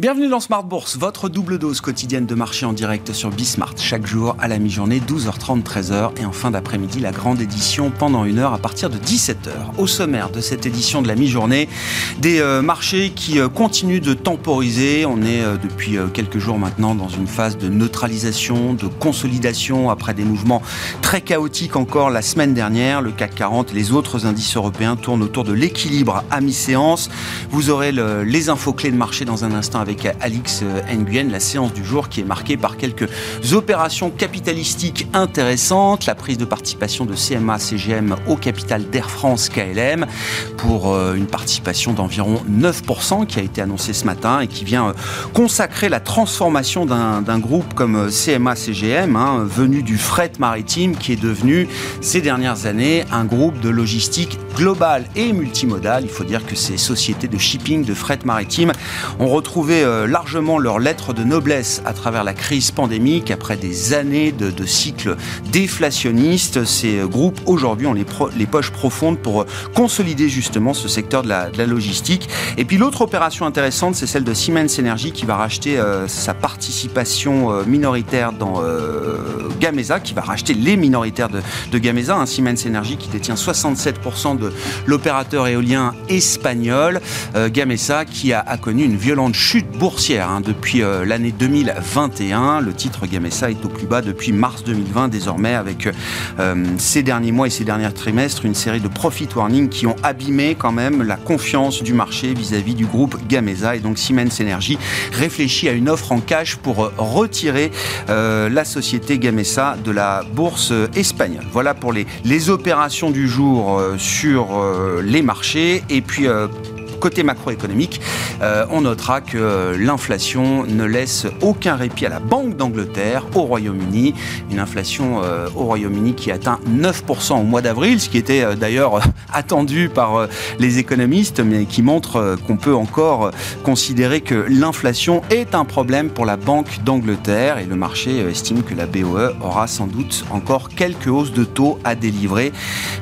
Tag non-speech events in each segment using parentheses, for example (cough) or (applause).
Bienvenue dans Smart Bourse, votre double dose quotidienne de marché en direct sur Bismart. Chaque jour à la mi-journée, 12h30, 13h. Et en fin d'après-midi, la grande édition pendant une heure à partir de 17h. Au sommaire de cette édition de la mi-journée, des euh, marchés qui euh, continuent de temporiser. On est euh, depuis quelques jours maintenant dans une phase de neutralisation, de consolidation après des mouvements très chaotiques encore la semaine dernière. Le CAC 40 et les autres indices européens tournent autour de l'équilibre à mi-séance. Vous aurez les infos clés de marché dans un instant avec avec Alix Nguyen, la séance du jour qui est marquée par quelques opérations capitalistiques intéressantes, la prise de participation de CMA CGM au capital d'Air France KLM pour euh, une participation d'environ 9% qui a été annoncée ce matin et qui vient euh, consacrer la transformation d'un groupe comme euh, CMA CGM, hein, venu du fret maritime qui est devenu ces dernières années un groupe de logistique global et multimodal. Il faut dire que ces sociétés de shipping, de fret maritime ont retrouvé euh, largement leur lettre de noblesse à travers la crise pandémique, après des années de, cycles déflationnistes. Ces groupes aujourd'hui ont les, poches profondes pour consolider justement ce secteur de la, logistique. Et puis l'autre opération intéressante, c'est celle de Siemens Energy qui va racheter euh, sa participation euh, minoritaire dans Gamesa, qui va racheter les minoritaires de, Gamesa, un Siemens Energy qui détient 67% de l'opérateur éolien espagnol. Gamesa qui a connu une violente chute boursière hein, depuis euh, l'année 2021. Le titre Gamesa est au plus bas depuis mars 2020 désormais avec euh, ces derniers mois et ces derniers trimestres une série de profit warning qui ont abîmé quand même la confiance du marché vis-à-vis du groupe Gamesa et donc Siemens Energy réfléchit à une offre en cash pour euh, retirer la société Gamesa de la bourse espagnole. Voilà pour les, les opérations du jour sur les marchés et puis Côté macroéconomique, euh, on notera que l'inflation ne laisse aucun répit à la Banque d'Angleterre au Royaume-Uni. Une inflation euh, au Royaume-Uni qui atteint 9% au mois d'avril, ce qui était euh, d'ailleurs (laughs) attendu par les économistes, mais qui montre qu'on peut encore considérer que l'inflation est un problème pour la Banque d'Angleterre et le marché estime que la BOE aura sans doute encore quelques hausses de taux à délivrer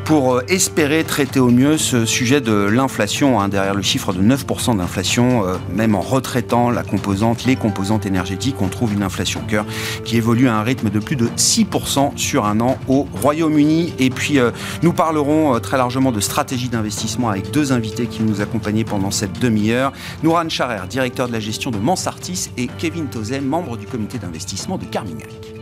pour espérer traiter au mieux ce sujet de l'inflation hein, derrière le chiffre de 9% d'inflation, euh, même en retraitant la composante, les composantes énergétiques, on trouve une inflation cœur qui évolue à un rythme de plus de 6% sur un an au Royaume-Uni. Et puis, euh, nous parlerons euh, très largement de stratégie d'investissement avec deux invités qui nous accompagnaient pendant cette demi-heure. Nouran Charer, directeur de la gestion de Mansartis, et Kevin Tozem, membre du comité d'investissement de Carmignac.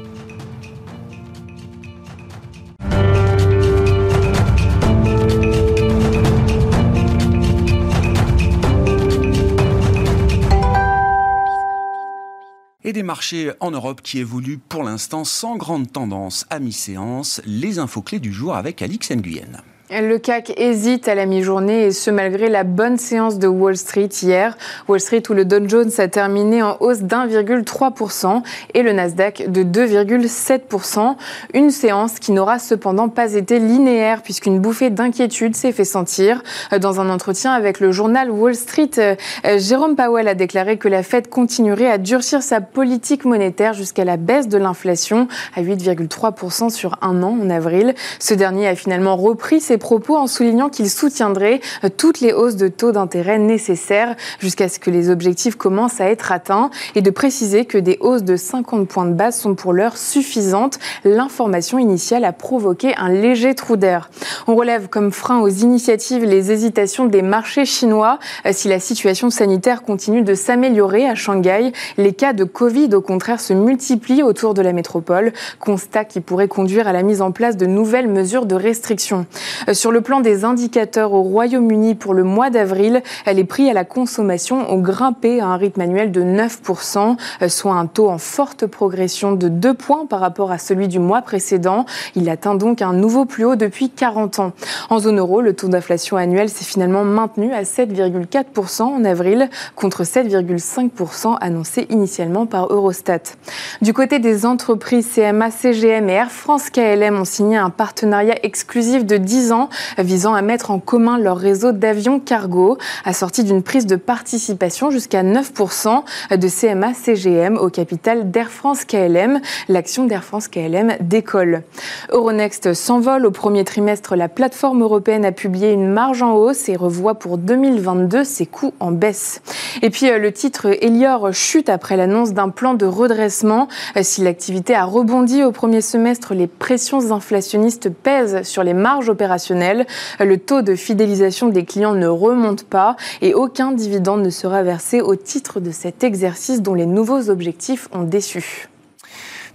Des marchés en Europe qui évoluent pour l'instant sans grande tendance à mi-séance. Les infos clés du jour avec Alix Nguyen. Le CAC hésite à la mi-journée et ce malgré la bonne séance de Wall Street hier. Wall Street où le Dow Jones a terminé en hausse d'1,3% et le Nasdaq de 2,7%. Une séance qui n'aura cependant pas été linéaire puisqu'une bouffée d'inquiétude s'est fait sentir. Dans un entretien avec le journal Wall Street, euh, Jérôme Powell a déclaré que la Fed continuerait à durcir sa politique monétaire jusqu'à la baisse de l'inflation à 8,3% sur un an en avril. Ce dernier a finalement repris ses propos en soulignant qu'il soutiendrait euh, toutes les hausses de taux d'intérêt nécessaires jusqu'à ce que les objectifs commencent à être atteints et de préciser que des hausses de 50 points de base sont pour l'heure suffisantes. L'information initiale a provoqué un léger trou d'air. On relève comme frein aux initiatives les hésitations des marchés chinois. Euh, si la situation sanitaire continue de s'améliorer à Shanghai, les cas de Covid au contraire se multiplient autour de la métropole, constat qui pourrait conduire à la mise en place de nouvelles mesures de restriction. Sur le plan des indicateurs au Royaume-Uni pour le mois d'avril, les prix à la consommation ont grimpé à un rythme annuel de 9%, euh, soit un taux en forte progression de 2 points par rapport à celui du mois précédent. Il atteint donc un nouveau plus haut depuis 40 ans. En zone euro, le taux d'inflation annuel s'est finalement maintenu à 7,4% en avril contre 7,5% annoncé initialement par Eurostat. Du côté des entreprises, CMA, CGM et Air France KLM ont signé un partenariat exclusif de 10 ans visant à mettre en commun leur réseau d'avions cargo, assorti d'une prise de participation jusqu'à 9% de CMA CGM au capital d'Air France KLM. L'action d'Air France KLM décolle. Euronext s'envole au premier trimestre. La la plateforme européenne a publié une marge en hausse et revoit pour 2022 ses coûts en baisse. Et puis le titre Elior chute après l'annonce d'un plan de redressement. Si l'activité a rebondi au premier semestre, les pressions inflationnistes pèsent sur les marges opérationnelles. Le taux de fidélisation des clients ne remonte pas et aucun dividende ne sera versé au titre de cet exercice dont les nouveaux objectifs ont déçu.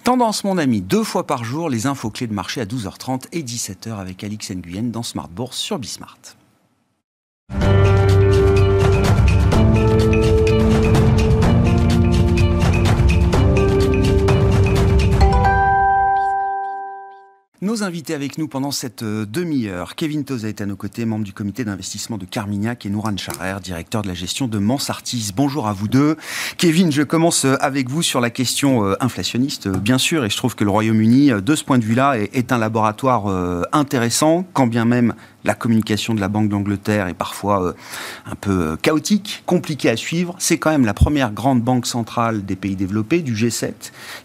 Tendance, mon ami, deux fois par jour, les infos clés de marché à 12h30 et 17h avec Alix Nguyen dans Smart Bourse sur Bismart. Nos invités avec nous pendant cette euh, demi-heure. Kevin Toza est à nos côtés, membre du comité d'investissement de Carmignac et Nouran Charer, directeur de la gestion de Mansartis. Bonjour à vous deux. Kevin, je commence euh, avec vous sur la question euh, inflationniste, bien sûr, et je trouve que le Royaume-Uni, de ce point de vue-là, est un laboratoire intéressant, quand bien même la communication de la Banque d'Angleterre est parfois euh, un peu euh, chaotique, compliquée à suivre. C'est quand même la première grande banque centrale des pays développés, du G7,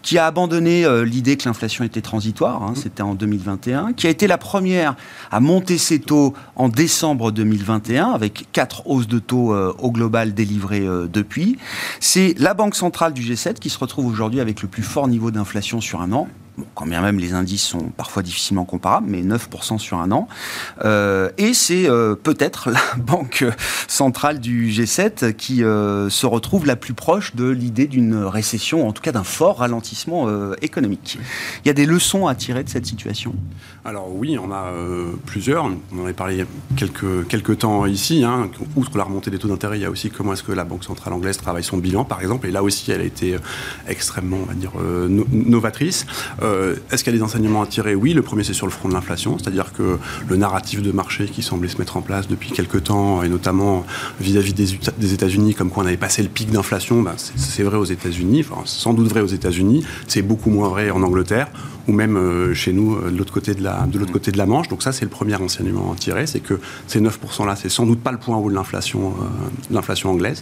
qui a abandonné euh, l'idée que l'inflation était transitoire, hein, c'était en 2021, qui a été la première à monter ses taux en décembre 2021, avec quatre hausses de taux au global délivrées depuis. C'est la banque centrale du G7 qui se retrouve aujourd'hui avec le plus fort niveau d'inflation sur un an, quand bien même les indices sont parfois difficilement comparables, mais 9% sur un an. Euh, et c'est euh, peut-être (laughs) la banque centrale du G7 qui euh, se retrouve la plus proche de l'idée d'une récession, en tout cas d'un fort ralentissement économique. Il y a des leçons à tirer de cette situation? Alors oui, on a plusieurs. On en a parlé quelques, quelques temps ici. Hein. Outre la remontée des taux d'intérêt, il y a aussi comment est-ce que la Banque centrale anglaise travaille son bilan, par exemple. Et là aussi, elle a été extrêmement, on va dire, novatrice. Euh, est-ce qu'il y a des enseignements à tirer Oui, le premier c'est sur le front de l'inflation, c'est-à-dire que le narratif de marché qui semblait se mettre en place depuis quelques temps, et notamment vis-à-vis des, États-Unis, comme quoi on avait passé le pic d'inflation, ben, c'est vrai aux États-Unis, sans doute vrai aux États-Unis, c'est beaucoup moins vrai en Angleterre ou même euh, chez nous euh, de l'autre côté de la de l'autre côté de la Manche. Donc ça c'est le premier enseignement à tirer, c'est que ces 9% là, c'est sans doute pas le point haut de l'inflation l'inflation anglaise.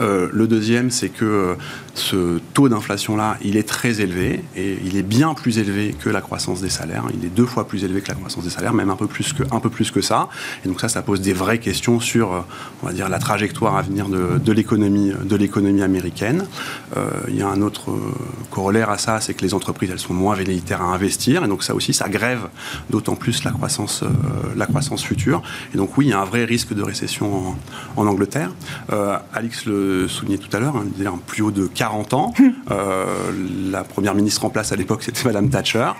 le deuxième, c'est que ce taux d'inflation là, il est très élevé et il est bien plus élevé que la croissance des salaires. Il est deux fois plus élevé que la croissance des salaires, même un peu plus que, un peu plus que ça. Et donc ça, ça pose des vraies questions sur, euh, on va dire, la trajectoire à venir de, de l'économie, de l'économie américaine. Euh, il y a un autre euh, corollaire à ça, c'est que les entreprises, elles sont moins velléitaires à investir. Et donc ça aussi, ça grève d'autant plus la croissance, la croissance future. Et donc oui, il y a un vrai risque de récession en, Angleterre. Alix le soulignait tout à l'heure, hein, un plus haut de 40 ans. (laughs) la première ministre en place à l'époque, c'était Madame Thatcher.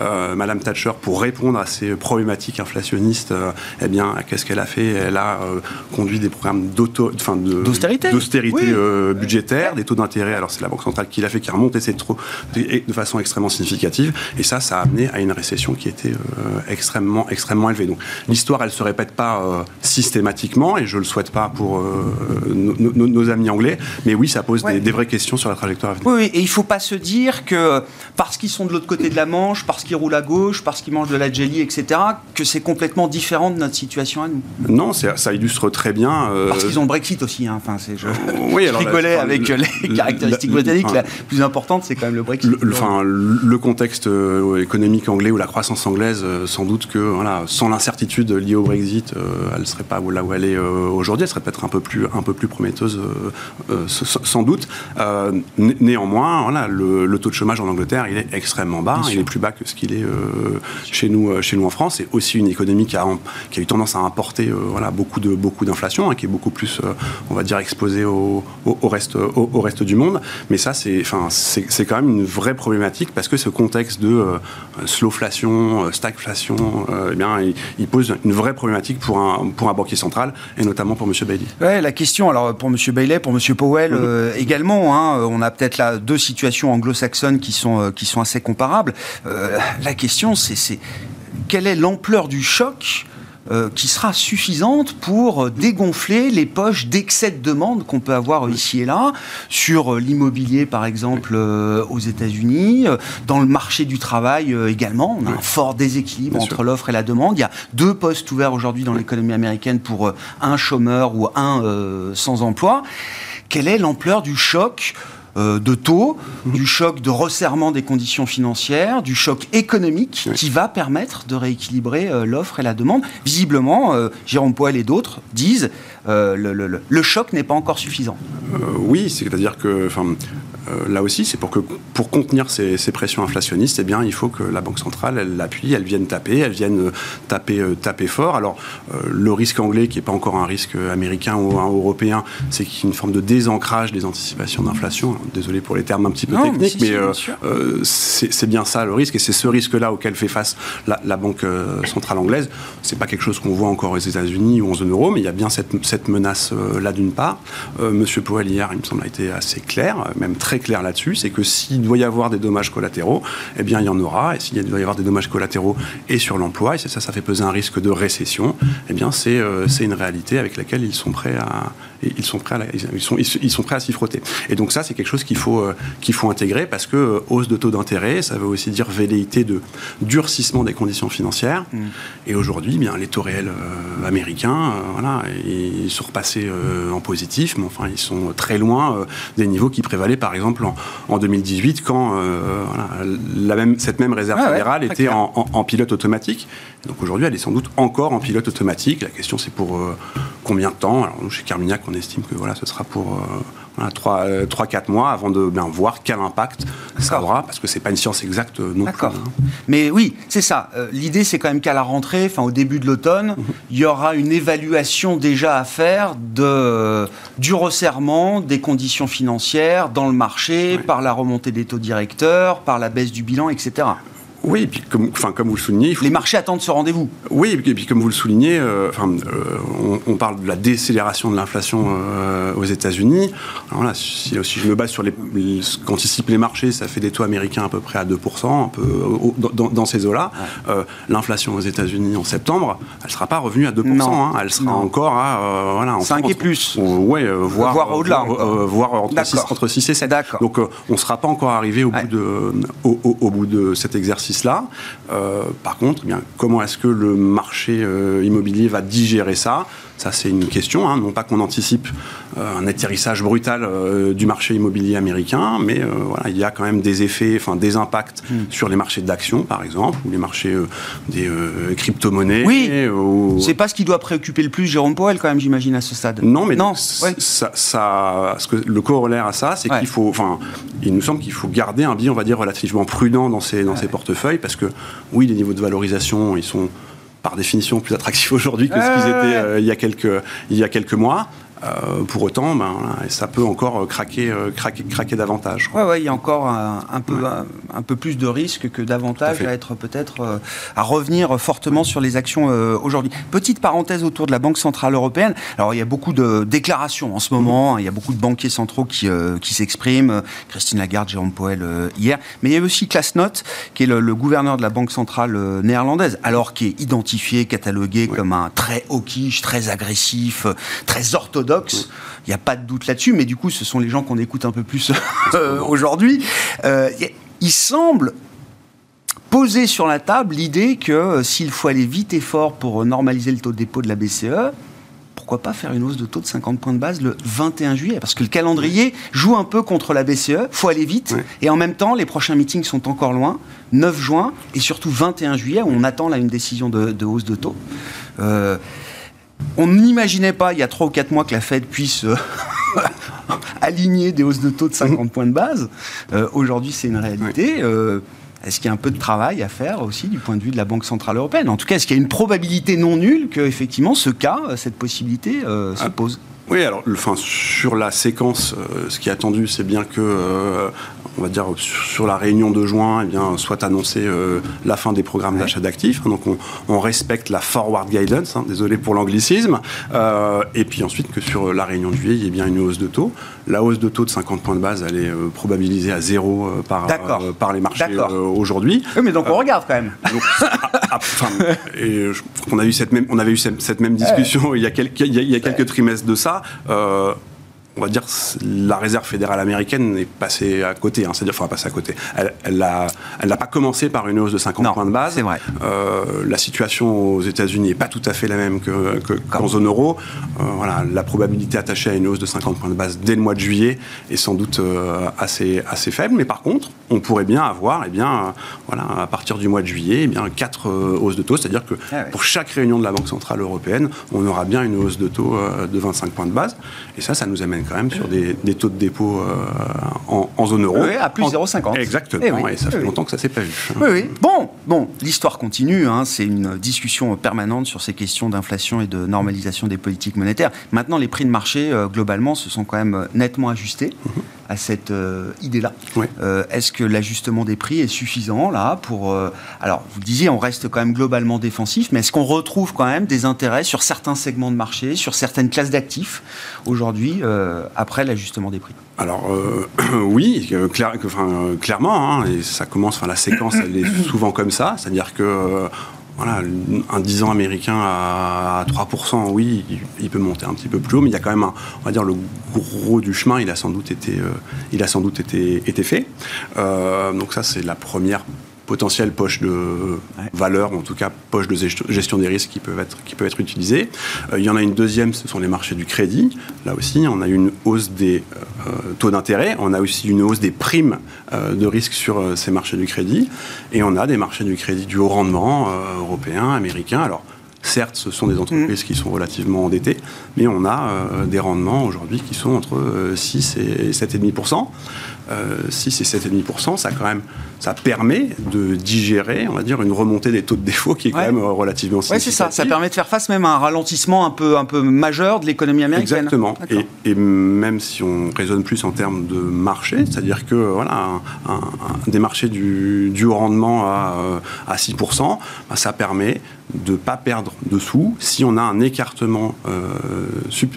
Euh, Madame Thatcher, pour répondre à ces problématiques inflationnistes, euh, eh bien, qu'est-ce qu'elle a fait? Elle a euh, conduit des programmes d'austérité, budgétaire, des taux d'intérêt. Alors c'est la Banque centrale qui l'a fait, qui a remonté ces taux de façon extrêmement significative. Et ça, ça a amené à une récession qui était extrêmement, extrêmement élevée. Donc l'histoire, elle se répète pas systématiquement, et je le souhaite pas pour nos, amis anglais. Mais oui, ça pose des, des, vraies questions sur la trajectoire à venir. Oui, et il faut pas se dire que parce qu'ils sont de l'autre côté de la Manche, parce qu'ils roulent à gauche, parce qu'ils mangent de la jelly, etc., que c'est complètement différent de notre situation à nous. Non, ça illustre très bien. Euh, parce qu'ils ont le Brexit aussi. Hein. Enfin, je, (laughs) oui, alors, rigolais avec les caractéristiques britanniques. La, plus importante, c'est quand même le Brexit. Le, enfin, le contexte euh, économique anglais ou la croissance anglaise, euh, sans doute que voilà, sans l'incertitude liée au Brexit, elle ne serait pas là où elle est aujourd'hui. Elle serait peut-être un peu plus, un peu plus prometteuse, sans doute. néanmoins, voilà, le, taux de chômage en Angleterre, il est extrêmement bas. il est plus bas que ce qu'il est euh, chez, nous, euh, chez nous en France. C'est aussi une économie qui a, qui a eu tendance à importer euh, voilà, beaucoup, de, beaucoup d'inflation, hein, qui est beaucoup plus, on va dire, exposée au, au, reste, au, reste du monde. Mais ça, c'est, enfin, c'est, c'est quand même une vraie problématique parce que ce contexte de slowflation, stagflation, eh bien, il, pose une vraie problématique pour un, pour un banquier central et notamment pour M. Bailey. Ouais, la question, alors pour M. Bailey, pour M. Powell mm-hmm. également, hein, on a peut-être là deux situations anglo-saxonnes qui sont, qui sont assez comparables. Euh, la question, c'est quelle est l'ampleur du choc euh, qui sera suffisante pour dégonfler les poches d'excès de demande qu'on peut avoir ici et là sur l'immobilier par exemple euh, aux États-Unis, dans le marché du travail également. On a un fort déséquilibre entre l'offre et la demande. Il y a deux postes ouverts aujourd'hui dans l'économie américaine pour un chômeur ou un sans emploi. Quelle est l'ampleur du choc euh, de taux, du choc de resserrement des conditions financières, du choc économique qui va permettre de rééquilibrer euh, l'offre et la demande. Visiblement, euh, Jérôme Poel et d'autres disent le, le, choc n'est pas encore suffisant. oui, c'est-à-dire que là aussi, c'est pour que pour contenir ces, pressions inflationnistes, eh bien, il faut que la banque centrale, elle l'appuie, elle vienne taper, elle vienne taper, taper fort. Alors, le risque anglais, qui n'est pas encore un risque américain ou européen, c'est qu'il y a une forme de désancrage des anticipations d'inflation. Désolé pour les termes un petit peu techniques, mais, c'est bien ça le risque, et c'est ce risque-là auquel fait face la, banque centrale anglaise. C'est pas quelque chose qu'on voit encore aux États-Unis ou en zone euro, mais il y a bien cette, cette menace là d'une part. Monsieur Powell hier, il me semble, a été assez clair, même très clair là-dessus, c'est que s'il doit y avoir des dommages collatéraux, eh bien il y en aura, et s'il doit y avoir des dommages collatéraux et sur l'emploi, et ça, ça fait peser un risque de récession, eh bien c'est euh, une réalité avec laquelle ils sont prêts à, ils sont prêts à, ils sont, ils sont prêts à s'y frotter. Et donc ça, c'est quelque chose qu'il faut, euh, qu'il faut intégrer parce que euh, hausse de taux d'intérêt, ça veut aussi dire velléité de durcissement des conditions financières. Mm. Et aujourd'hui, bien les taux réels américains, voilà, ils sont repassés en positif, mais enfin ils sont très loin des niveaux qui prévalaient par exemple en, 2018 quand euh, la même, cette même réserve ah fédérale était en, pilote automatique. Donc aujourd'hui, elle est sans doute encore en pilote automatique. La question, c'est pour euh, combien de temps? Alors, nous, chez Carmignac, on estime que voilà, ce sera pour euh, 3-4 euh, mois avant de bien voir quel impact ça aura, parce que c'est pas une science exacte non plus. Hein. Mais oui, c'est ça. L'idée, c'est quand même qu'à la rentrée, enfin au début de l'automne, mhm. il y aura une évaluation déjà à faire de, du resserrement des conditions financières dans le marché, par la remontée des taux directeurs, par la baisse du bilan, etc. Oui, et puis comme, enfin, comme vous le soulignez... Les marchés attendent ce rendez-vous. Oui, et puis, comme vous le soulignez, euh, enfin, euh, on, parle de la décélération de l'inflation euh, aux États-Unis. Alors là, si, je me base sur les, ce qu'anticipent les marchés, ça fait des taux américains à peu près à 2%, un peu dans, ces eaux-là. l'inflation aux États-Unis en septembre, elle ne sera pas revenue à 2%. Hein. elle sera encore à... voilà, 5 et plus. Oui, voire, au-delà. voire entre 6, entre 6 et 7. Donc on ne sera pas encore arrivé au, bout de, au bout de cet exercice euh, par contre, eh comment est-ce que le marché euh, immobilier va digérer ça? Ça, c'est une question. Hein. Non pas qu'on anticipe euh, un atterrissage brutal du marché immobilier américain, mais voilà, il y a quand même des effets, enfin des impacts hmm. sur les marchés d'actions, par exemple, ou les marchés des crypto-monnaies. Oui. C'est pas ce qui doit préoccuper le plus Jérôme Powell, quand même, j'imagine, à ce stade. Non, mais non. Ça, ça, ce que le corollaire à ça, c'est qu'il faut, enfin, il nous semble qu'il faut garder un biais, on va dire, relativement prudent dans ses, dans ses portefeuilles, parce que oui, les niveaux de valorisation, ils sont par définition plus attractifs (laughs) aujourd'hui que ce qu'ils étaient euh, il, y a quelques, il y a quelques mois. Euh, pour autant, ben, ça peut encore euh, craquer, euh, craquer, craquer davantage. Oui, ouais, il y a encore un, peu, un, peu plus de risques que davantage à, être peut-être à revenir fortement sur les actions aujourd'hui. Petite parenthèse autour de la Banque centrale européenne. Alors il y a beaucoup de déclarations en ce moment. Il y a beaucoup de banquiers centraux qui, qui s'expriment. Christine Lagarde, Jérôme Poel hier. Mais il y a aussi Klasnot, qui est le, gouverneur de la Banque centrale néerlandaise, alors qui est identifié, catalogué comme un très hawkish, très agressif, très orthodoxe il n'y a pas de doute là-dessus, mais du coup, ce sont les gens qu'on écoute un peu plus euh, (laughs) aujourd'hui. Euh, il semble poser sur la table l'idée que euh, s'il faut aller vite et fort pour normaliser le taux de dépôt de la BCE, pourquoi pas faire une hausse de taux de 50 points de base le 21 juillet? Parce que le calendrier joue un peu contre la BCE, faut aller vite, et en même temps, les prochains meetings sont encore loin, 9 juin, et surtout 21 juillet, où on attend là une décision de, hausse de taux. On n'imaginait pas il y a 3 ou 4 mois que la Fed puisse euh, (laughs) aligner des hausses de taux de 50 points de base. Euh, aujourd'hui, c'est une réalité. Euh, est-ce qu'il y a un peu de travail à faire aussi du point de vue de la Banque Centrale Européenne? En tout cas, est-ce qu'il y a une probabilité non nulle que, effectivement, ce cas, cette possibilité se ah. pose? Oui, alors enfin, sur la séquence, ce qui est attendu, c'est bien que on va dire, sur la réunion de juin, eh bien, soit annoncé euh, la fin des programmes d'achat d'actifs. Hein, donc, on, respecte la forward guidance, hein, désolé pour l'anglicisme. Euh, et puis ensuite, que sur la réunion de juillet, il y ait bien une hausse de taux. La hausse de taux de 50 points de base, elle est euh, probabilisée à zéro par, par les marchés aujourd'hui. Oui, mais donc on regarde quand même. (laughs) et on, a eu cette même, on avait eu cette, même discussion il y a quelques, il y a quelques trimestres de ça on va dire, la réserve fédérale américaine est passée à côté. Hein, C'est-à-dire, enfin, passée à côté. Elle, elle n'a pas commencé par une hausse de 50 points de base. C'est vrai. Euh, la situation aux États-Unis n'est pas tout à fait la même qu'en que, zone euro. Euh, voilà, la probabilité attachée à une hausse de 50 points de base dès le mois de juillet est sans doute euh, assez, assez faible. Mais par contre, on pourrait bien avoir, eh bien, voilà, à partir du mois de juillet, eh bien, quatre hausses de taux. C'est-à-dire que ah pour chaque réunion de la Banque centrale européenne, on aura bien une hausse de taux de 25 points de base. Et ça, ça nous amène quand même sur des, taux de dépôt euh, en, zone euro. Oui, à plus 0,50. Exactement, et, ça fait longtemps que ça ne s'est pas vu. Oui, oui. Bon, bon l'histoire continue, hein. c'est une discussion permanente sur ces questions d'inflation et de normalisation des politiques monétaires. Maintenant, les prix de marché, euh, globalement, se sont quand même nettement ajustés. Mhm à cette euh, idée-là. Euh, est-ce que l'ajustement des prix est suffisant là pour euh, Alors, vous disiez, on reste quand même globalement défensif, mais est-ce qu'on retrouve quand même des intérêts sur certains segments de marché, sur certaines classes d'actifs aujourd'hui après l'ajustement des prix? Alors (clears throat) oui, clairement, hein, et ça commence, enfin la séquence elle est souvent comme ça, c'est-à-dire que voilà, un 10 ans américain à 3%, oui, il peut monter un petit peu plus haut, mais il y a quand même, on va dire, le gros du chemin, il a sans doute été, euh, il a sans doute été, été fait. Euh, donc ça, c'est la première potentielle poche de valeur, ou en tout cas poche de gestion des risques qui peuvent être, qui peuvent être utilisées. Euh, il y en a une deuxième, ce sont les marchés du crédit. Là aussi, on a une hausse des euh, taux d'intérêt, on a aussi une hausse des primes euh, de risque sur ces marchés du crédit, et on a des marchés du crédit du haut rendement européen, américain. Alors, Certes, ce sont des entreprises mmh. qui sont relativement endettées, mais on a des rendements aujourd'hui qui sont entre 6 et 7,5%. 6 et 7,5%, ça quand même ça permet de digérer, on va dire, une remontée des taux de défaut qui est quand même euh, relativement significative. Oui, c'est ça. Ça permet de faire face même à un ralentissement un peu, un peu majeur de l'économie américaine. Exactement. Et, même si on raisonne plus en termes de marché, c'est-à-dire que voilà, un, des marchés du, du haut rendement à, euh, à 6%, bah, ça permet de ne pas perdre de sous si on a un écartement euh,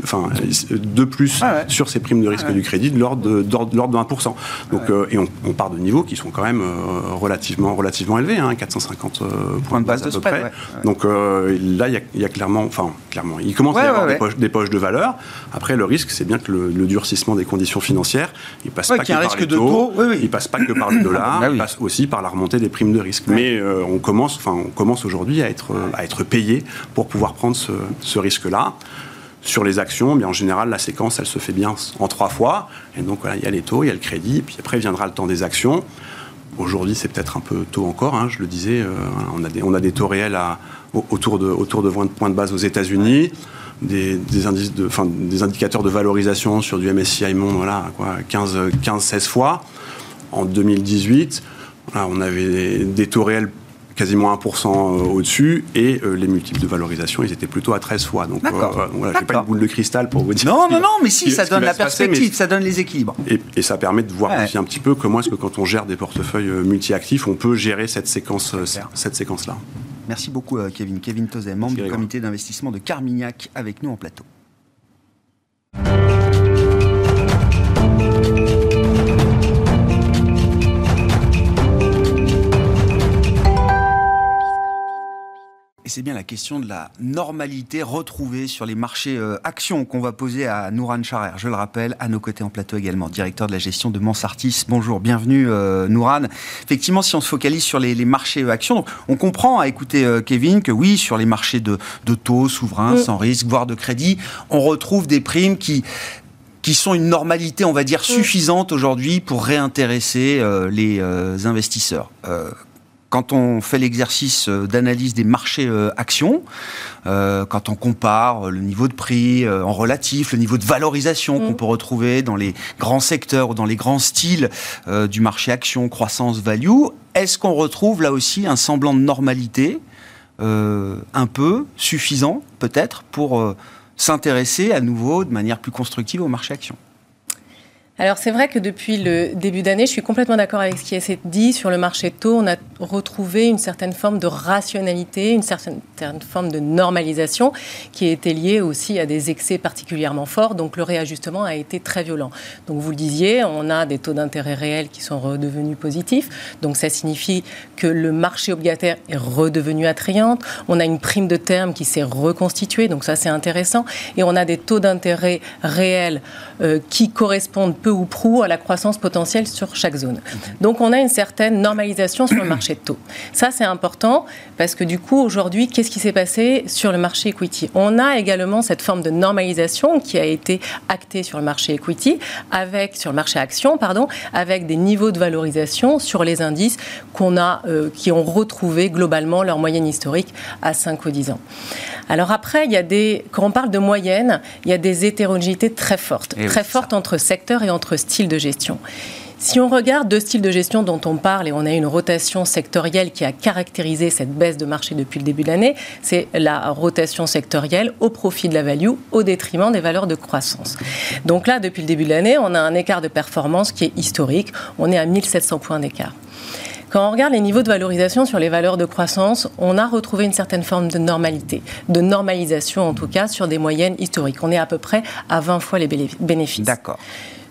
enfin, de plus sur ces primes de risque du crédit de l'ordre de, de 1%. Donc, et on, on, part de niveaux qui sont quand même euh, relativement, relativement élevé, hein, 450 euh, points de base, de spread, Donc euh, là, il y, a clairement, enfin clairement, il commence à y avoir des poches, de valeur. Après, le risque, c'est bien que le, durcissement des conditions financières, il passe pas que par les taux, il passe pas que par le dollar, (coughs) ah il passe aussi par la remontée des primes de risque. Mais on commence, enfin, on commence aujourd'hui à être, à être payé pour pouvoir prendre ce, ce risque-là. Sur les actions, bien en général, la séquence, elle se fait bien en trois fois. Et donc, voilà, il y a les taux, il y a le crédit, puis après viendra le temps des actions. Aujourd'hui, c'est peut-être un peu tôt encore, hein, je le disais. Euh, on, a des, taux réels autour, de, autour de 20 points de base aux États-Unis. Des, indicateurs de valorisation sur du MSCI Monde, voilà, 15-16 fois. En 2018, on avait des taux réels quasiment 1% euh, au-dessus, et euh, les multiples de valorisation, ils étaient plutôt à 13 fois. Donc, euh, voilà, j'ai pas une boule de cristal pour vous dire. Non, non, non, mais si, ça donne la perspective, ça donne les équilibres. Et, ça permet de voir aussi un petit peu comment est-ce que quand on gère des portefeuilles multi-actifs, on peut gérer cette séquence, cette séquence-là. Merci beaucoup, Kevin. Kevin Tozet, membre du comité d'investissement de Carmignac, avec nous en plateau. Et c'est bien la question de la normalité retrouvée sur les marchés euh, actions qu'on va poser à Nouran Charer. Je le rappelle, à nos côtés en plateau également, directeur de la gestion de Mansartis. Bonjour, bienvenue euh, Nouran. Effectivement, si on se focalise sur les, marchés euh, actions, on comprend à écouter Kevin que oui, sur les marchés de, taux souverains, sans risque, voire de crédit, on retrouve des primes qui qui sont une normalité, on va dire, suffisante aujourd'hui pour réintéresser les investisseurs quand on fait l'exercice euh, d'analyse des marchés euh, actions, euh, quand on compare le niveau de prix en relatif, le niveau de valorisation qu'on mm. peut retrouver dans les grands secteurs ou dans les grands styles du marché action, croissance, value, est-ce qu'on retrouve là aussi un semblant de normalité un peu suffisant peut-être pour s'intéresser à nouveau de manière plus constructive au marché action? Alors c'est vrai que depuis le début d'année, je suis complètement d'accord avec ce qui est dit sur le marché taux. On a retrouvé une certaine forme de rationalité, une certaine, forme de normalisation qui était liée aussi à des excès particulièrement forts. Donc le réajustement a été très violent. Donc vous le disiez, on a des taux d'intérêt réels qui sont redevenus positifs. Donc ça signifie que le marché obligataire est redevenu attrayant. On a une prime de terme qui s'est reconstituée. Donc ça c'est intéressant. Et on a des taux d'intérêt réels euh, qui correspondent peu ou prou à la croissance potentielle sur chaque zone. Donc on a une certaine normalisation sur le marché de taux. Ça, c'est important parce que du coup, aujourd'hui, qu'est-ce qui s'est passé sur le marché equity? On a également cette forme de normalisation qui a été actée sur le marché equity, avec, sur le marché action, pardon, avec des niveaux de valorisation sur les indices qu'on a, euh, qui ont retrouvé globalement leur moyenne historique à 5 ou 10 ans. Alors après, il y a des, quand on parle de moyenne, il y a des hétérogénéités très fortes, eh très fortes entre secteurs et entre styles de gestion. Si on regarde deux styles de gestion dont on parle et on a une rotation sectorielle qui a caractérisé cette baisse de marché depuis le début de l'année, c'est la rotation sectorielle au profit de la value au détriment des valeurs de croissance. Donc là, depuis le début de l'année, on a un écart de performance qui est historique. On est à 1700 points d'écart. Quand on regarde les niveaux de valorisation sur les valeurs de croissance, on a retrouvé une certaine forme de normalité, de normalisation en tout cas sur des moyennes historiques. On est à peu près à 20 fois les bénéfices. D'accord.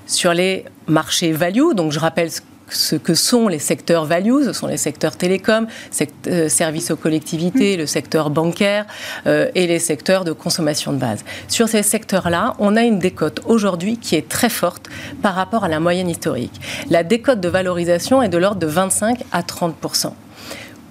Sur les marchés value, donc je rappelle ce que sont les secteurs value, ce sont les secteurs télécom, euh, services aux collectivités, le secteur bancaire euh, et les secteurs de consommation de base. Sur ces secteurs-là, on a une décote aujourd'hui qui est très forte par rapport à la moyenne historique. La décote de valorisation est de l'ordre de 25 à 30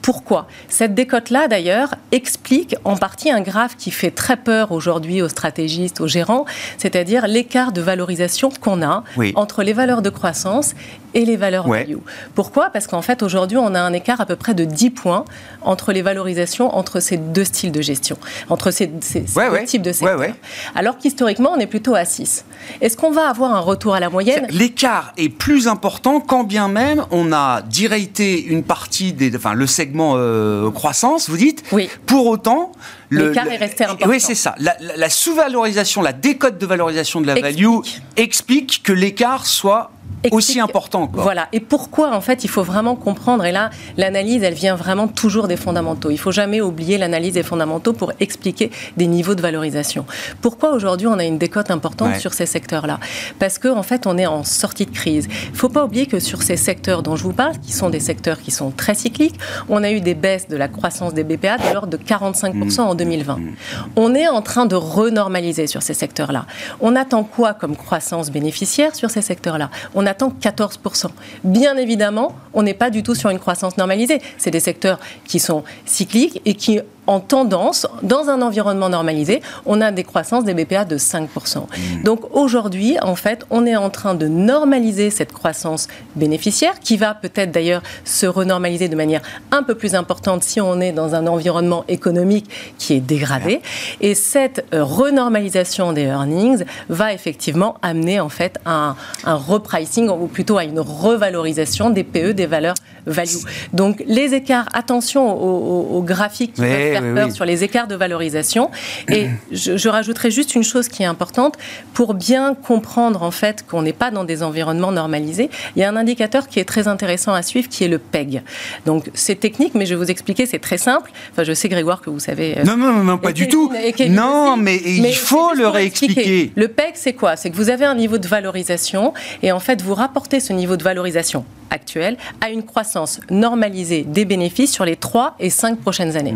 pourquoi. Cette décote-là, d'ailleurs, explique en partie un graphe qui fait très peur aujourd'hui aux stratégistes, aux gérants, c'est-à-dire l'écart de valorisation qu'on a entre les valeurs de croissance et les valeurs value. Pourquoi? Parce qu'en fait, aujourd'hui, on a un écart à peu près de 10 points entre les valorisations entre ces deux styles de gestion, entre ces, deux types de secteurs. Alors qu'historiquement, on est plutôt à 6. Est-ce qu'on va avoir un retour à la moyenne? L'écart est plus important quand bien même on a directé une partie des, enfin, le segment euh, croissance, vous dites? Oui. Pour autant, l'écart est resté important. Oui, c'est ça. La, sous-valorisation, la décote de valorisation de la value explique que l'écart soit aussi important. Voilà. Et pourquoi, en fait, il faut vraiment comprendre. Et là, l'analyse, elle vient vraiment toujours des fondamentaux. Il faut jamais oublier l'analyse des fondamentaux pour expliquer des niveaux de valorisation. Pourquoi aujourd'hui on a une décote importante sur ces secteurs-là? Parce qu'en en fait, on est en sortie de crise. Il ne faut pas oublier que sur ces secteurs dont je vous parle, qui sont des secteurs qui sont très cycliques, on a eu des baisses de la croissance des BPA de l'ordre de 45% en 2020. Mmh. On est en train de renormaliser sur ces secteurs-là. On attend quoi comme croissance bénéficiaire sur ces secteurs-là? On attend 14%. Bien évidemment, on n'est pas du tout sur une croissance normalisée. C'est des secteurs qui sont cycliques et qui en tendance, dans un environnement normalisé, on a des croissances des BPA de 5%. Mmh. Donc aujourd'hui, en fait, on est en train de normaliser cette croissance bénéficiaire, qui va peut-être d'ailleurs se renormaliser de manière un peu plus importante si on est dans un environnement économique qui est dégradé. Et cette euh, renormalisation des earnings va effectivement amener en fait un, un repricing, ou plutôt à une revalorisation des PE, des valeurs value. Donc les écarts, attention aux, graphiques qui faire peur sur les écarts de valorisation. Et (clears throat) je, je, rajouterai juste une chose qui est importante pour bien comprendre en fait qu'on n'est pas dans des environnements normalisés. Il y a un indicateur qui est très intéressant à suivre qui est le PEG. Donc c'est technique, mais je vais vous expliquer, c'est très simple. Enfin, je sais Grégoire que vous savez. Euh, non, non, non, pas du tout. Non, mais, il faut le réexpliquer. Le PEG, c'est quoi? C'est que vous avez un niveau de valorisation et en fait vous rapportez ce niveau de valorisation actuel à une croissance normalisée des bénéfices sur les 3 et 5 prochaines années.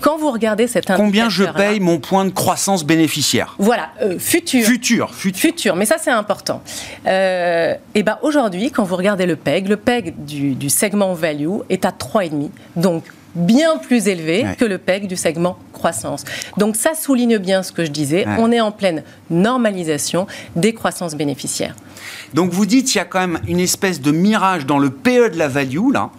Quand vous regardez cet. Combien je paye mon point de croissance bénéficiaire Voilà, euh, futur. Futur, futur. mais ça c'est important. Euh, et ben aujourd'hui, quand vous regardez le PEG, le PEG du, du segment value est à 3,5. Donc bien plus élevé que le PEG du segment croissance. Donc ça souligne bien ce que je disais, on est en pleine normalisation des croissances bénéficiaires. Donc vous dites qu'il y a quand même une espèce de mirage dans le PE de la value, là.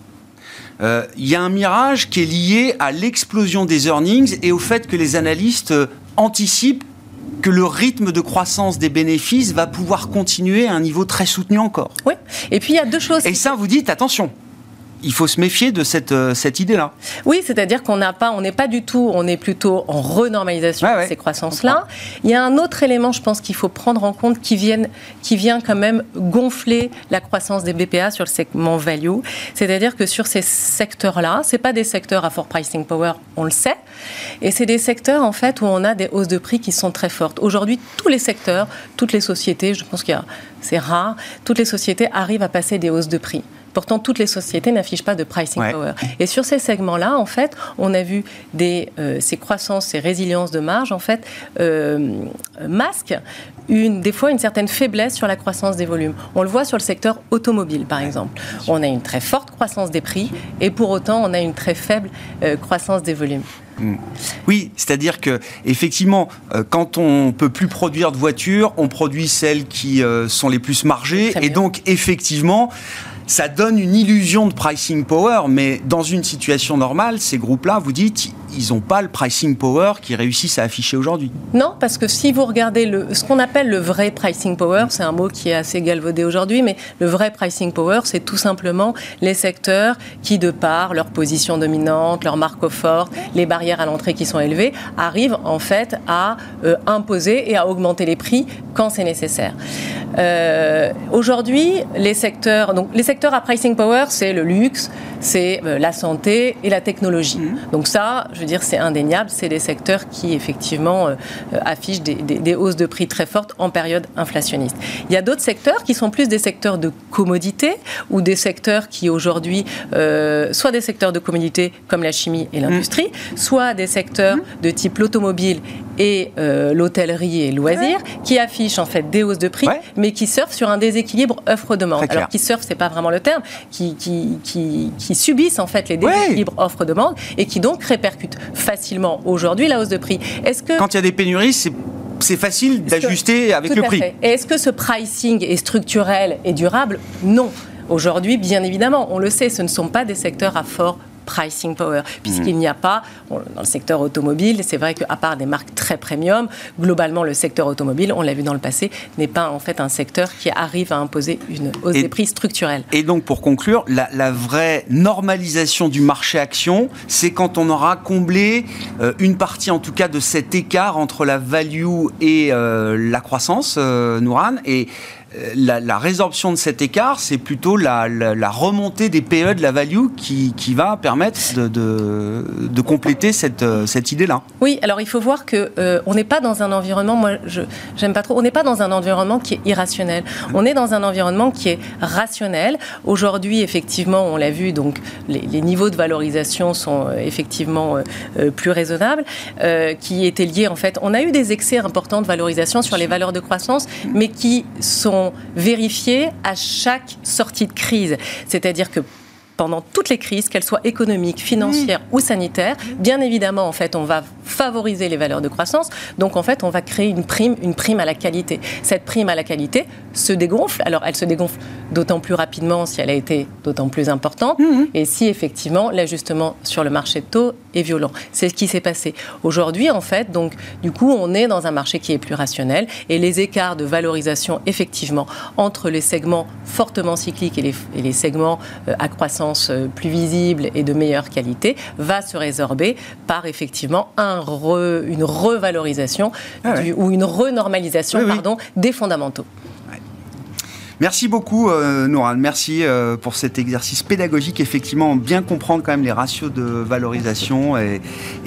Euh, il y a un mirage qui est lié à l'explosion des earnings et au fait que les analystes euh, anticipent que le rythme de croissance des bénéfices va pouvoir continuer à un niveau très soutenu encore. Oui, et puis il y a deux choses. Et ça, vous dites, attention, il faut se méfier de cette, euh, cette idée-là. Oui, c'est-à-dire qu'on n'a pas, on n'est pas du tout, on est plutôt en renormalisation de ces croissances-là. Il y a un autre élément, je pense qu'il faut prendre en compte, qui, qui vient quand même gonfler la croissance des BPA sur le segment value. C'est-à-dire que sur ces secteurs-là, c'est pas des secteurs à fort pricing power, on le sait, et c'est des secteurs en fait où on a des hausses de prix qui sont très fortes. Aujourd'hui, tous les secteurs, toutes les sociétés, je pense qu'il y a, c'est rare, toutes les sociétés arrivent à passer des hausses de prix. Pourtant, toutes les sociétés n'affichent pas de pricing power. Et sur ces segments-là, en fait, on a vu des, euh, ces croissances, ces résiliences de marge, en fait, euh, masquent une, des fois une certaine faiblesse sur la croissance des volumes. On le voit sur le secteur automobile, par exemple. On a une très forte croissance des prix et pour autant, on a une très faible euh, croissance des volumes. Hmm. Oui, c'est-à-dire que effectivement, quand on peut plus produire de voitures, on produit celles qui sont les plus margées, et donc effectivement, ça donne une illusion de pricing power, mais dans une situation normale, ces groupes-là, vous dites, ils n'ont pas le pricing power qu'ils réussissent à afficher aujourd'hui. Non, parce que si vous regardez le, ce qu'on appelle le vrai pricing power, c'est un mot qui est assez galvaudé aujourd'hui, mais le vrai pricing power, c'est tout simplement les secteurs qui, de par leur position dominante, leur marque forte, les barrières à l'entrée qui sont élevées, arrivent en fait à euh, imposer et à augmenter les prix quand c'est nécessaire. Euh, aujourd'hui, les secteurs, donc les secteurs à pricing power, c'est le luxe, c'est euh, la santé et la technologie. Mmh. Donc ça, je veux dire, c'est indéniable, c'est des secteurs qui effectivement euh, affichent des, hausses de prix très fortes en période inflationniste. Il y a d'autres secteurs qui sont plus des secteurs de commodité ou des secteurs qui aujourd'hui, euh, soit des secteurs de commodité comme la chimie et l'industrie, mmh. soit des secteurs mmh. de type l'automobile et l'hôtellerie et loisirs, qui affichent en fait des hausses de prix, mais qui surfent sur un déséquilibre offre-demande. Alors qui surfent, c'est pas vraiment le terme, qui, qui, qui qui subissent en fait les déséquilibres offre-demande et qui donc répercutent facilement aujourd'hui la hausse de prix. Est-ce que quand il y a des pénuries, c'est c'est facile d'ajuster avec le prix. Et est-ce que ce pricing est structurel et durable? Non. Aujourd'hui, bien évidemment, on le sait, ce ne sont pas des secteurs à fort pricing power, puisqu'il mm. n'y a pas, dans le secteur automobile, c'est vrai qu'à part des marques très premium, globalement, le secteur automobile, on l'a vu dans le passé, n'est pas en fait un secteur qui arrive à imposer une hausse des prix structurelle. Et donc, pour conclure, la, vraie normalisation du marché action, c'est quand on aura comblé euh, une partie, en tout cas, de cet écart entre la value et euh, la croissance, euh, Nouran, et euh, la, résorption de cet écart, c'est plutôt la, remontée des PE de la value qui, va permettre de, compléter cette, euh, cette idée-là. Oui, alors il faut voir que euh, on n'est pas dans un environnement, moi je j'aime pas trop, on n'est pas dans un environnement qui est irrationnel. On est dans un environnement qui est rationnel. Aujourd'hui, effectivement, on l'a vu, donc les, niveaux de valorisation sont effectivement plus raisonnables, qui étaient liés en fait. On a eu des excès importants de valorisation sur les valeurs de croissance, mais qui sont vérifiés à chaque sortie de crise. C'est-à-dire que pendant toutes les crises, qu'elles soient économiques, financières ou sanitaires. Bien évidemment, en fait, on va favoriser les valeurs de croissance. Donc, en fait, on va créer une prime, une prime à la qualité. Cette prime à la qualité se dégonfle. Alors, elle se dégonfle d'autant plus rapidement si elle a été d'autant plus importante mhm. et si effectivement l'ajustement sur le marché de taux est violent. C'est ce qui s'est passé. Aujourd'hui, en fait, donc, du coup, on est dans un marché qui est plus rationnel et les écarts de valorisation, effectivement, entre les segments fortement cycliques et les, et les segments euh, à croissance euh, plus visible et de meilleure qualité va se résorber par effectivement un une revalorisation ah ou une renormalisation pardon, des fondamentaux. Merci beaucoup, euh, Nouran. Merci euh, pour cet exercice pédagogique. Effectivement, bien comprendre quand même les ratios de valorisation. Et,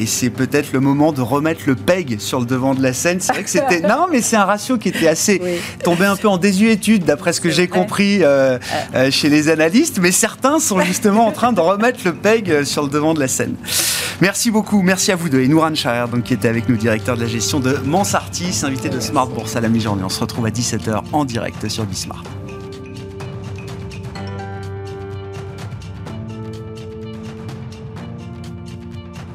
c'est peut-être le moment de remettre le PEG sur le devant de la scène. C'est vrai que c'était. (laughs) non, mais c'est un ratio qui était assez. tombé un peu en désuétude, d'après ce que j'ai compris euh, chez les analystes. Mais certains sont justement en train de remettre le PEG sur le devant de la scène. Merci beaucoup. Merci à vous deux. Et Nouran Chaher, donc, qui était avec nous, directeur de la gestion de Mansartis, invité de Smart Bourse à la mi-journée. On se retrouve à 17h en direct sur Bismart.